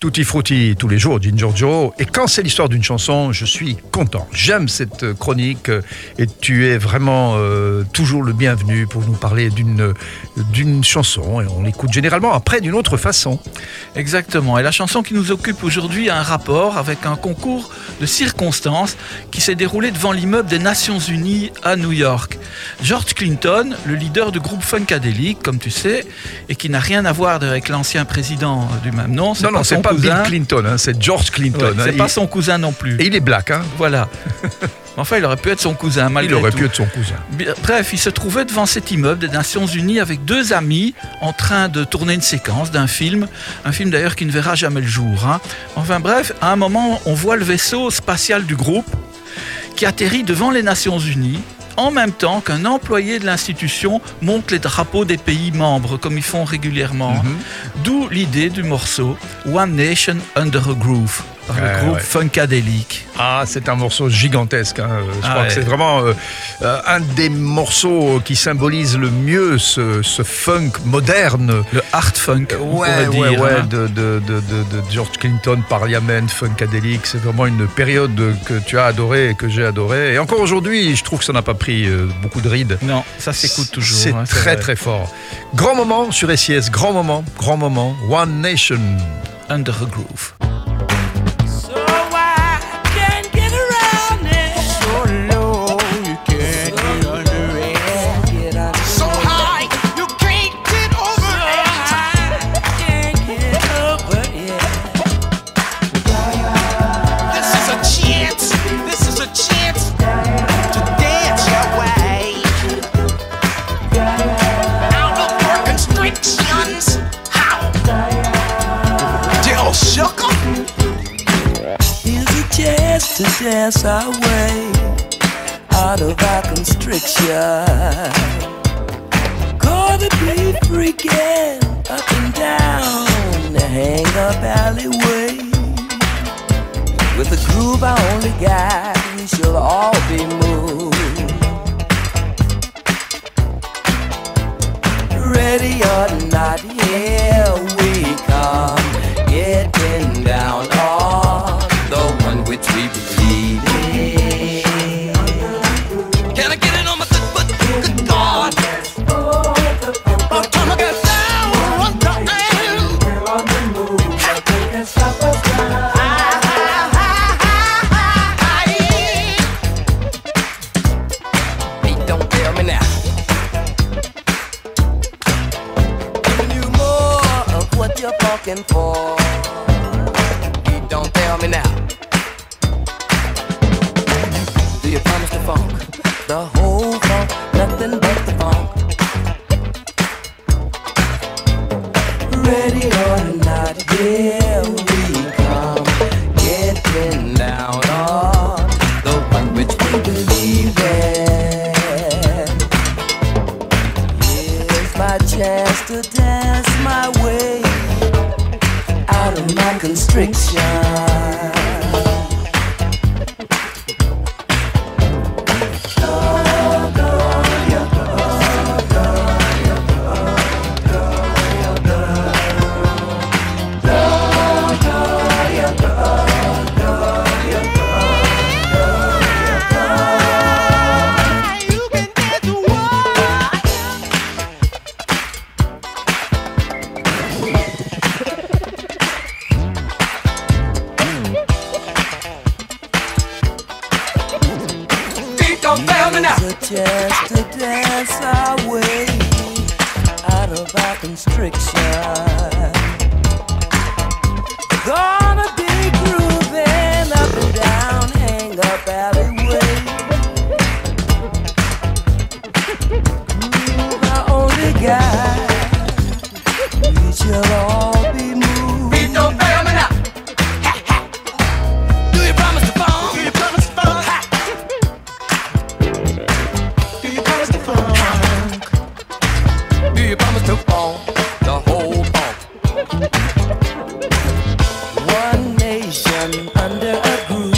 Tutti frutti tous les jours, Ginger Joe. Et quand c'est l'histoire d'une chanson, je suis content. J'aime cette chronique et tu es vraiment euh, toujours le bienvenu pour nous parler d'une d'une chanson. Et on l'écoute généralement après d'une autre façon. Exactement. Et la chanson qui nous occupe aujourd'hui a un rapport avec un concours de circonstances qui s'est déroulé devant l'immeuble des Nations Unies à New York. George Clinton, le leader du groupe Funkadelic, comme tu sais, et qui n'a rien à voir avec l'ancien président du même nom. Non, non, c'est pas Bill Clinton, hein, c'est George Clinton. c'est pas son cousin non plus. Et il est black, hein Voilà. Enfin, il aurait pu être son cousin, malgré Il aurait pu être son cousin. Bref, il se trouvait devant cet immeuble des Nations Unies avec deux amis en train de tourner une séquence d'un film. Un film d'ailleurs qui ne verra jamais le jour. Hein. Enfin bref, à un moment, on voit le vaisseau spatial du groupe qui atterrit devant les Nations Unies en même temps qu'un employé de l'institution monte les drapeaux des pays membres, comme ils font régulièrement. Mhm. D'où l'idée du morceau One Nation Under a Groove le groupe Funkadelic. Ah, c'est un morceau gigantesque. Hein. Je ah crois que c'est vraiment euh, euh, un des morceaux qui symbolise le mieux ce, funk moderne. Le art funk. Ouais, ouais, ouais, hein. de, de, de, de, George Clinton, Parliament, Funkadelic. C'est vraiment une période que tu as adorée et que j'ai adorée. Et encore aujourd'hui, je trouve que ça n'a pas pris euh, beaucoup de rides. Non, ça s'écoute toujours. C'est hein, très, très fort. Grand moment sur SIS, grand moment, grand moment. One Nation. Under a Groove. to dance our way out of our constriction. Gonna be freaking up and down the hang up alleyway. With the groove I only got, we shall all be moved. Ready or not, here looking for. You don't tell me now. Do you promise the funk? The whole funk, nothing but the funk. Ready or not, here Fail me now. It's a chance to dance our way out of our constriction. Gonna be grooving up and down, hang up alleyway. under a groove.